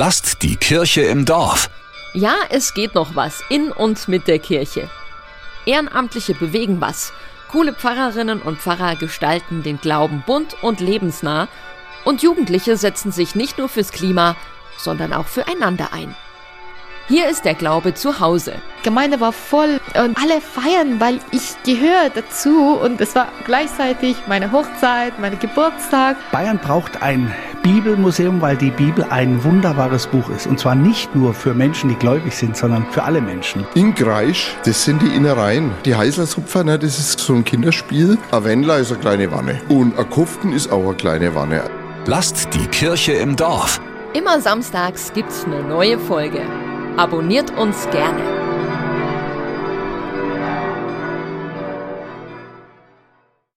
Lasst die Kirche im Dorf. Ja, es geht noch was in und mit der Kirche. Ehrenamtliche bewegen was. Coole Pfarrerinnen und Pfarrer gestalten den Glauben bunt und lebensnah. Und Jugendliche setzen sich nicht nur fürs Klima, sondern auch füreinander ein. Hier ist der Glaube zu Hause. Gemeinde war voll und alle feiern, weil ich gehöre dazu und es war gleichzeitig meine Hochzeit, mein Geburtstag. Bayern braucht ein Bibelmuseum, weil die Bibel ein wunderbares Buch ist. Und zwar nicht nur für Menschen, die gläubig sind, sondern für alle Menschen. In Greisch, das sind die Innereien. Die Heißlersupfer, ne, das ist so ein Kinderspiel. Ein Wendler ist eine kleine Wanne. Und ein Kuften ist auch eine kleine Wanne. Lasst die Kirche im Dorf. Immer samstags gibt's eine neue Folge. Abonniert uns gerne.